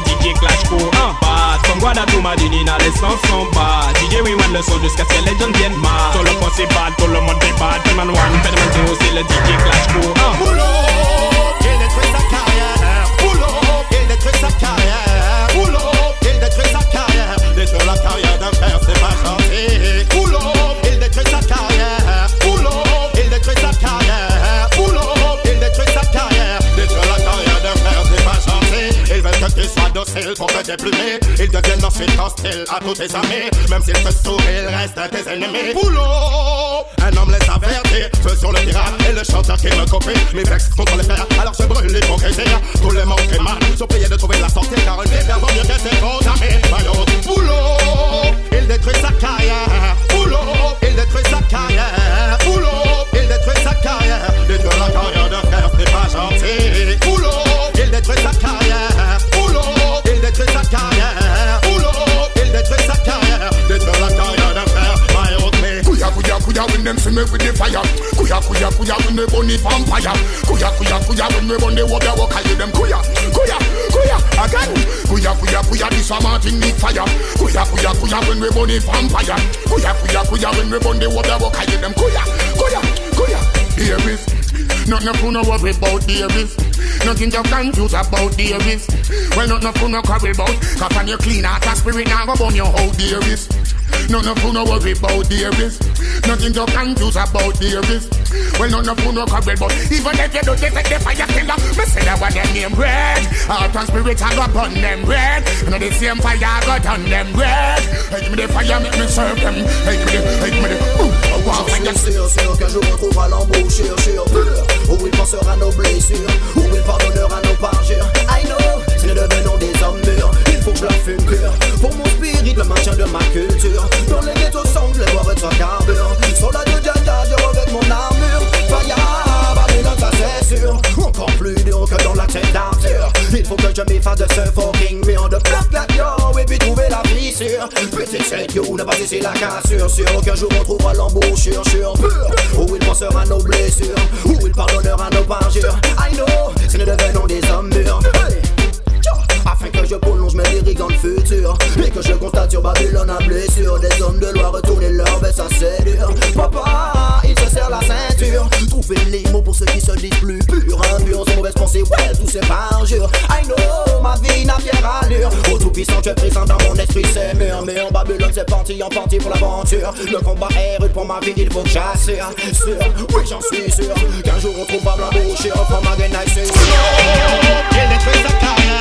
DJ Clash Co. Bad, from Guada to Madinina, les sons sont bad DJ le son jusqu'à ce que les viennent mad Tout le monde c'est bad, tout le monde bad Fedman 1, Fedman 2, c'est le DJ Clash. Boulot, il détruit sa carrière. Il détruit sa carrière. Il détruit sa carrière. La carrière d'un père, c'est pas gentil. Déprimer. Ils deviennent ensuite hostiles à tous tes amis. Même s'ils te sourient, ils restent tes ennemis. Boulot Un homme les avertit. Feu sur le pirate et le chanteur qui me copie. Mes vex contre les frères, alors je brûle l'hypocrisie. Tous les manques mal sont payés de trouver la sortie. Car un père vaut mieux que ses bons amis. Boulot Il détruit sa carrière. Boulot Il détruit sa carrière. Boulot Il détruit sa carrière. Détruire la carrière d'un frère, c'est pas gentil. Boulot kuya when them see me with the fire. Kuya kuya kuya when they burn the vampire. Kuya kuya kuya when we burn the warrior walk I them kuya kuya kuya again. Kuya kuya kuya this a Martin need fire. Kuya kuya kuya when we burn the vampire. Kuya kuya kuya when we burn the warrior walk I them kuya kuya kuya. Davis, nothing for no worry about Davis. Nothing to confuse about Davis. Well, nothing for no quarrel about. Cause when you clean a spirit now go burn your whole Davis. Nothing for no worry about Davis. Nothing to confuse about Davis. Well, nothing for no quarrel about. Even if you don't take the fire killer, me say that one them name red. Heart and I go burn them red. You know the same fire I go turn them red. Hey, give me the fire, make me serve them. Hey, give me the, hey, give me the. Qu'un jour on trouvera l'embouchure Où il pensera nos blessures Où il pardonnera ce fucking mur de black black yo. Et puis trouver la fissure. Petit cette you, n'a pas cessé la cassure. Sûr qu'un jour on trouvera l'embouchure pur. Où il pensera nos blessures. Où il pardonnera nos parjures. I know, si nous devenons des hommes mûrs. Afin que je prolonge mes lyriques dans le futur. Et que je constate sur Babylone un blessure. Des hommes de loi retourner leur baisse assez dur Papa, la ceinture. Trouver les mots pour ceux qui se disent plus purs. Impurs et mauvaises pensées, ouais, tout c'est parjure. I know, ma vie n'a fière allure Au tout puissant, tu es présent dans mon esprit, c'est murmure Babylone, c'est parti, en partie pour l'aventure. Le combat est rude pour ma vie, il faut que j'assure. Sûr, oui, j'en suis sûr. Qu'un jour on trouvera From again, I say Il détruit sa carrière?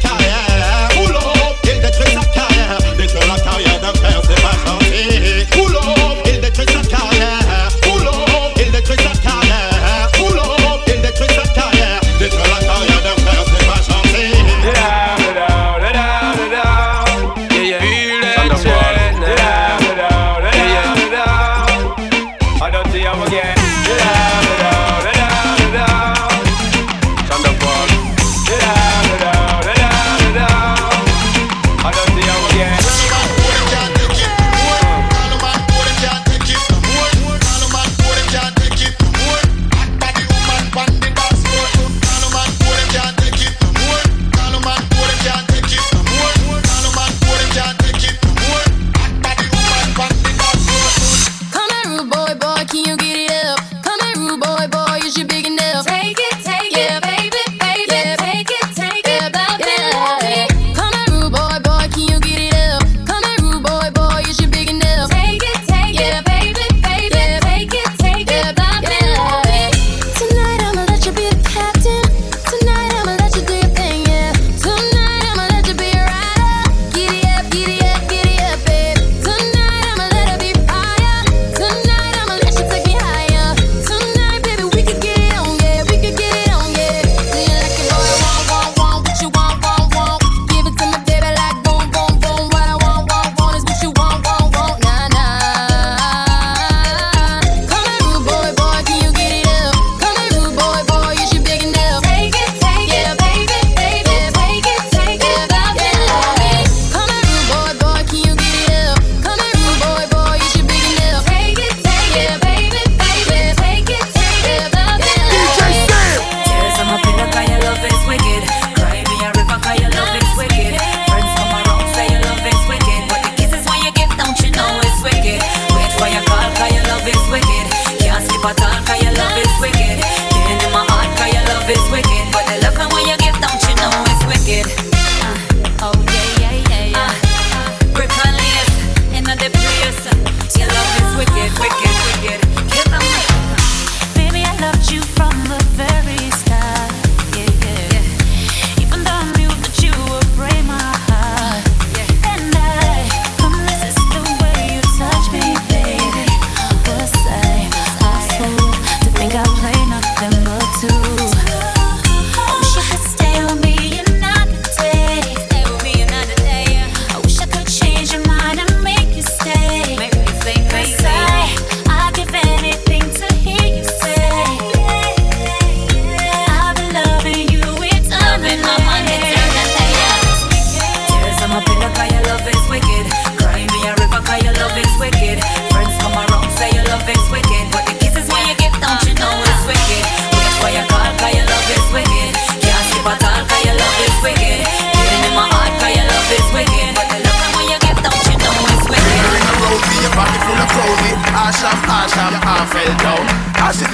Carrière?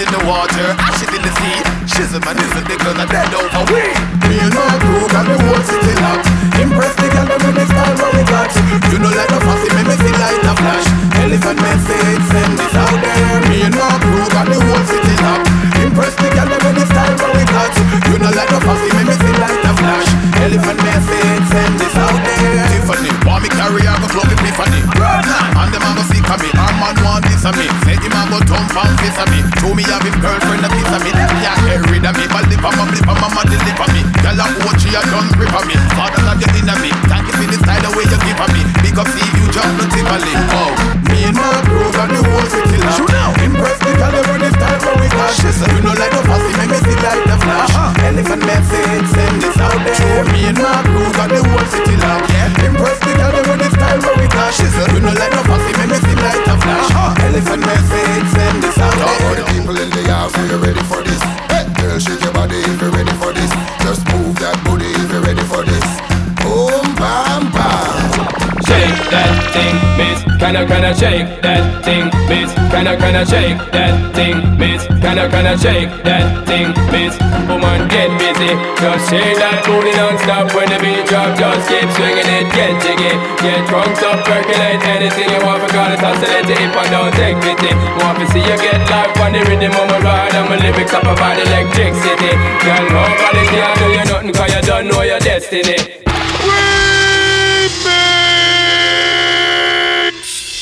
In the water, ash it in the sea. Shizzle man is a nigga that dead over we. And my crew got the whole city locked. Impress the girl with the style what we got. You know like no fussy, me me see light a flash. Elephant message, send this out there. And my crew got the whole city locked. Impress the girl with the style what we got. You know like no fussy, me me see light a flash. Elephant message, send this out Tiffany, want me carry her go club Epiphany. And them a go sick of me. Our man want this of me. Say him a go and kiss of me. Show me have him girlfriend a piece of me. Them get rid of me. But on my flip on me. Girl a watch a done grip me. Father in me. Thank you for the style the way you give me. Big up see you jump no tippily. Oh, me and my crew got the whole city locked. Shoot now. Impress the girl they run this time for we got. You know like no fussy, make me see like the flash. Uh-huh. Elephant message, send this out there. Me and my crew got the whole city locked. Yeah. Impress the girl they run this time for we got. You know like no fussy, make me see like the flash. Uh-huh. Elephant message, send this out Talk there. for the people in the house, are you ready for this? Hey, girl, shake your body if you're ready for this. Just move that booty if you're ready for this. Boom, bam, bam. Shake that thing, miss. Kinda, kinda shake that thing, miss. Kinda, kinda shake that thing, miss. Kinda, kinda shake that thing, miss. Woman, get busy. Just shake that booty non-stop when the beat drop. Just keep swinging it, get jiggy. Get drunk up, percolate anything you want. Because it's oscillate if I don't take pity. Want to see you get life on the rhythm of my ride. And my lyrics up about electricity. Girl, nobody can do you nothing cause you don't know your destiny.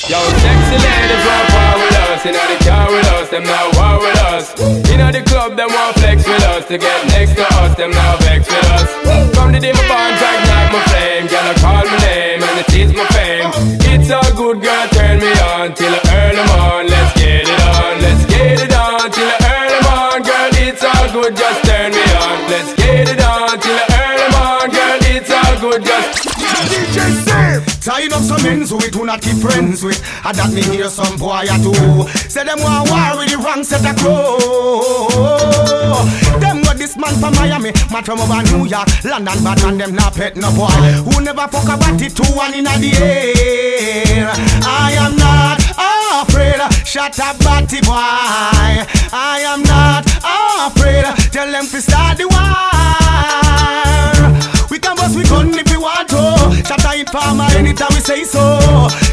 Yo, sexy ladies want war with us. Inna the car with us, them now war with us. Inna the club, them want flex with us. To get next to us, them now vex with us. From the day my bond ignite my flame. Girl, I call my name and it is my fame. It's a good girl, turn me on Till I earn them on, let's get it on Let's get it on, till I earn them on Girl, it's all good, just turn me on. Let's DJ Sam. Tying up some ends we do not keep friends with. And that me hear some boy a do. Say them want war with the wrong set of crow Them got this man from Miami Man from over New York London bad man them not pet no boy. Who never fuck about it two one in the air. I am not afraid Shut up batty boy. I am not afraid Tell them to start the war. We can bust we gun if we want to. Shut a anytime we say so.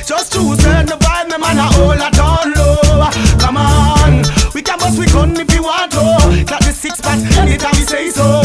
Just choose turn the vibe, the man a hold a down low. Come on, we can bust we gun if we want to. Clap the six pack anytime we say so.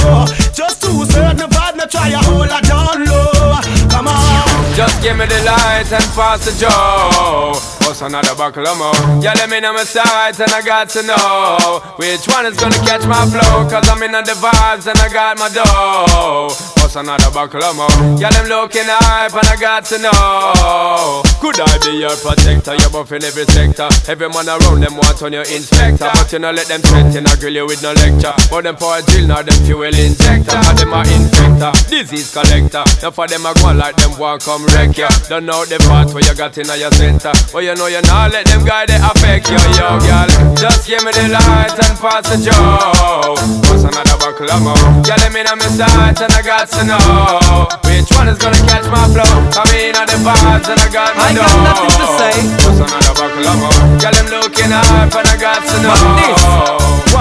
Just choose turn the vibe, no try a hold a down low. Come on. Just give me the light and pass the joe. What's another buckle of more? Yeah, let me know my sights and I got to know which one is gonna catch my flow. Cause I'm in the vibes and I got my dough. What's another buckle of more? Yeah, them looking hype and I got to know. Could I be your protector? You're buff in every sector. Every man around them want on your inspector. But you know, let them threaten, I grill you with no lecture. But them for a drill, now them fuel injector. Cause them are infector, disease collector. Now for them, I go like them want come wreck ya. Don't know the part where you got in your center. But you know you not let them guy they affect you, yo, girl. Just give me the light and pass the joe. What's another buckle of more? Yeah, let me know my sights and I got to know which one is gonna catch my flow. On the vibes and I got my I dough. got nothing to say. What's another buckle of more? Yeah, them looking hype and I got to know. This,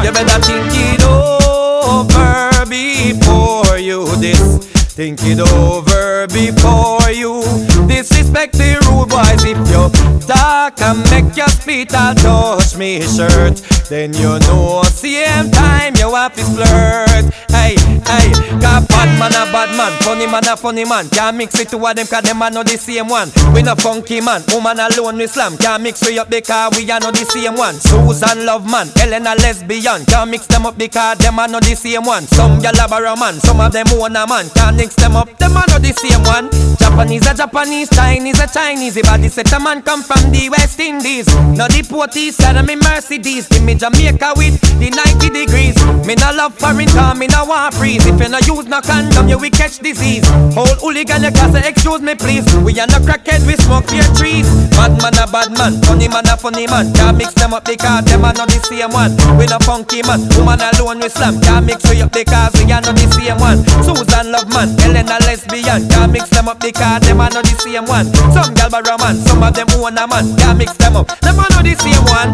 you better think it over before you this. Think it over before you disrespect the rude boys. If you talk and make your spit, I'll touch me shirt. Then you know, same time you have to flirt. Hey, hey, got bad man a bad man, funny man a funny man. Can't mix it two of them cause them are not the same one. We no funky man, woman alone we slam. Can't mix we up because we are not the same one. Susan love man, Ellen a lesbian. Can't mix them up because them are not the same one. Some gyal a man, some of them own a man. Can't mix them up, them are not the same one. Japanese a Japanese, Chinese a Chinese. The body set a man come from the West Indies. Now the Porties side of me Mercedes. Give me Jamaica with the 90 degrees. Me no love foreign car, me no want freeze. If you no use no condom, you will catch disease. Whole hooligan, you can say, excuse me please. We are no crackhead, we smoke fear trees. Bad man a bad man, funny man a funny man. Can't mix them up because them are not the same one. We no funky man, woman alone we slam. Can't mix we up because we are not the same one. Susan love man, Ellen a lesbian. Can't mix them up because them are not the same one. Some gal a man, some of them own a man. Can't mix them up, them are not the same one.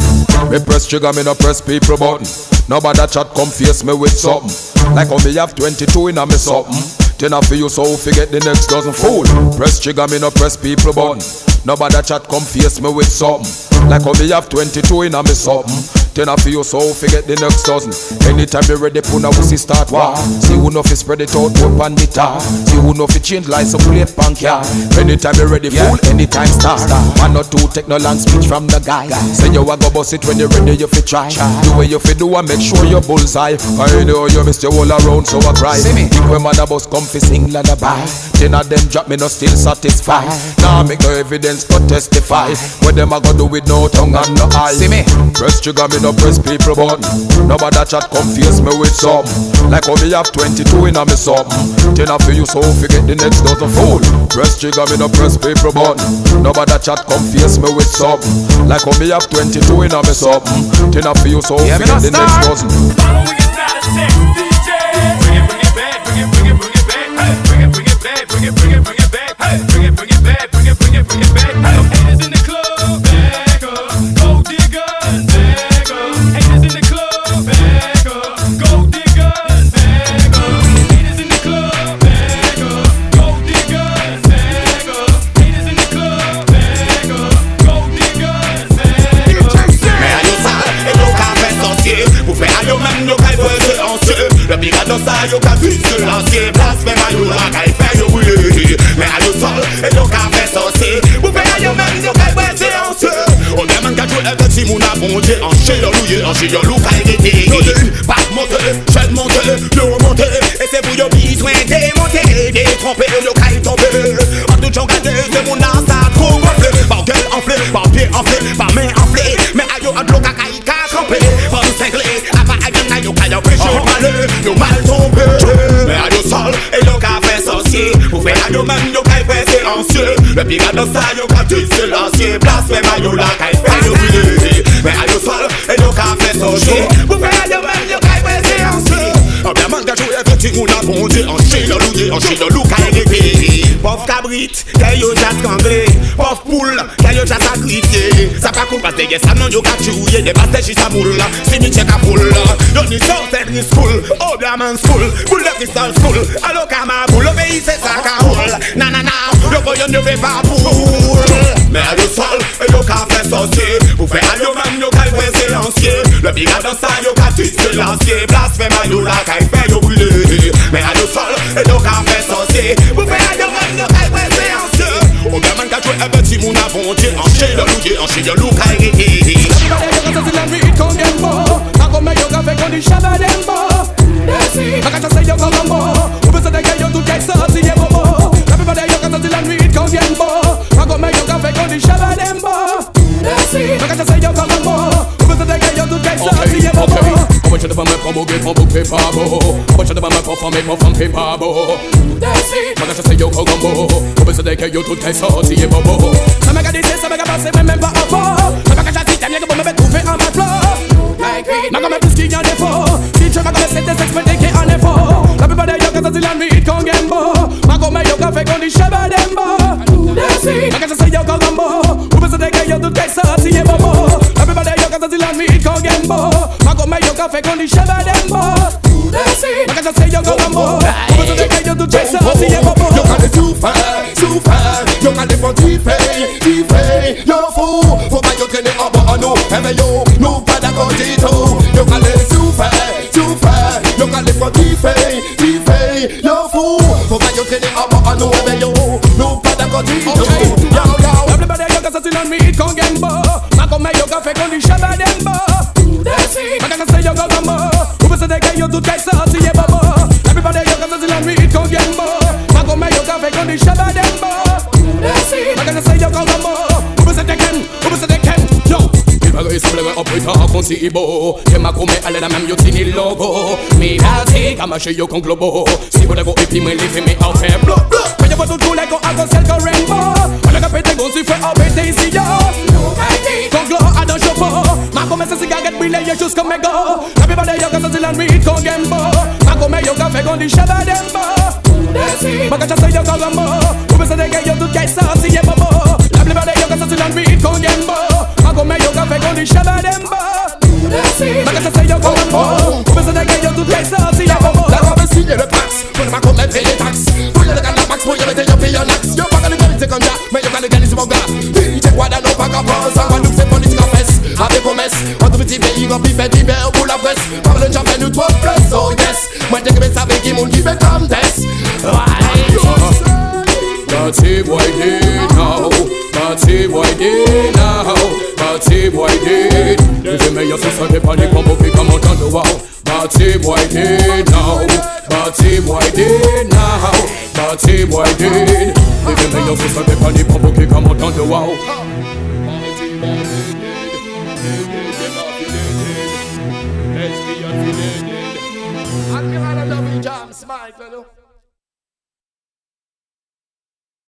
Me press trigger, me no press people button. Nobody chat come face me with something. Like how me have 22 in a me something. Then I feel you so forget the next dozen fool. Press trigger, me no press people button. Nobody that chat come face me with something. Like how me have 22 in a me something. Then I feel you so forget the next dozen. Anytime you ready, puna wussy start war. See who know fi spread it out, put on the tar. See who know fi change like some plate punk yeah. Anytime you ready, fool, anytime start. One or two take no long speech from the guy. Say you a go bust it when you ready, you fi try. Do what you fi do and make sure you bullseye. I know you miss your all around, so I cry. See me. Think when mother bus come fi sing lullaby. Ten of them drop me no still satisfied. Now make no evidence but testify. What them a go do with no tongue and no eye. See me. Press trigger me no press people button. Nobody chat confuse me with some. Like how me have 22 in a me something. Ten of you so forget the next dozen fool. Press trigger me no press people button. Nobody chat confuse me with some. Like how me have 22 in a me something. Ten of you so Yeah, me forget the not next start. dozen. Mais silencieux Le pire dans ça yo ka vite se lancer Place même à yo la ka fait yo brûler Mais à yo sol, et yo ka fait sorcier Pour faire à yo même yo ka fait silencieux On est même qu'à jouer avec si mon abondé En chien yo loué, en chien yo lou ka arrêté Pas monter, j'ai monter, yo monter Et c'est pour yo besoin démonter Détromper, yo ka y tomber En tout genre gâté, c'est mon âme ça trop gonflé Par gueule enflée, par pied enflé, par main enflée Mais à yo en l'eau ka tombe, yo mal tombe. Me a yo sol, e yo ka fe sosye Ou fe a yo men, yo ka fe selansye Le pi gado sa, yo ka ti selansye Plas fe ma yo la, ka fe yo bileze Me a yo sol, e yo ka fe sosye Ou fe a yo men, yo ka fe selansye Abya man gajou e peti ou nan fonde Anche yo louye, anche yo lou ka repere Pof kabrit, te yo jat kangle. Pof poule, yon chata krite Saka koul pas deye sam nan yo ka chouye De bas te chisa moul la, si mi cheka poul la Yon ni chow teknis koul, obla mans koul Boul de kristal koul, alo kama boul Obeyi se saka koul, nanana Yo voyon yo ve pa poul Me a yo sol, e yo ka fe sosye Pou fe a yo men yo ka yon se lansye Le biga dansan yo ka titye lansye Blas fe man yo la ka yon fe yo brule Me a yo sol, e yo ka fe sosye Pou fe a yo mon abondé En chien de loup, en chien de loup ka arrêté How much the man from Boogie from Book Paper Bo? Much the man from Paper from Paper Bo? Man, I just say yo go gumbo. How much of the you to out see bobo? Ça m'a gardé, ça m'a gardé, c'est même pas un faux. Ça m'a gardé, t'aimes bien que vous me trouver en bas flow. Like it, m'a comme tout ce qu'il y a défaut. Si tu m'as comme c'est des experts qui en effort. La plupart des yo quand c'est la nuit qu'on gagne beau. M'a comme yo fait qu'on dit shabba dembo. M'a quand c'est yo qu'on M'a comme yo quand fait qu'on dit shabba dembo. M'a quand c'est yo qu'on gumbo. Vous me savez que yo tout texte si est bobo. Yo can souffrir, souffrir Yo can live for diffé, diffé Yo fou, faut pas yo traîner en bas à nous Eh mais yo, nous pas d'accord du tout Yo can live souffrir, souffrir Yo can live for diffé, diffé Yo fou, faut pas yo traîner en be say they get you to take so see ye bobo. Everybody yo can say on me it can get bo. Ma come yo can fake on the shabba dem bo. Ma can say yo go gumbo. Who be say they can? Who be say they can? Yo. People go is play up with a conseil beau J'aime à comme aller la même yo tini logo Mi hasi kama chez yo con globo Si vous devez et puis me leave me en faire blow blow Quand y'a pas tout le go à cause que rainbow On a capé gon si fait en pété ici yo Con glow à dans chapeau Ma comme c'est si gaget brille y'a juste comme go. Everybody yo cause still and read con gambo Ma comme yo café gon di shabba dembo Maka cha say yo con gambo Ube se de que yo tout kay sa si ye bobo Everybody yo cause still and read con gambo Ma comme yo café gon di shabba dembo Maka cha say yo con gambo Ube se de que yo tout kay sa si ye bobo La robe signe le pax Pour ma comme paye les taxes Pour le gars la pax Pour y mettre yo paye un axe Yo pas qu'à l'égalité comme ya. Mais Avec promesse Entre petits pays Qu'on pipe et d'hiver pour la presse. Parle de jamais nous toi plus Oh yes. Moi t'es que mais ça fait qui moun qui fait comme test That's it boy did now That's it boy did now That's it boy did If you make your sister dip on the combo Pick come out on the wall That's it boy did now That's it boy did now That's it boy did If you make your sister dip on the combo Pick come out on the wall Admiral of Loving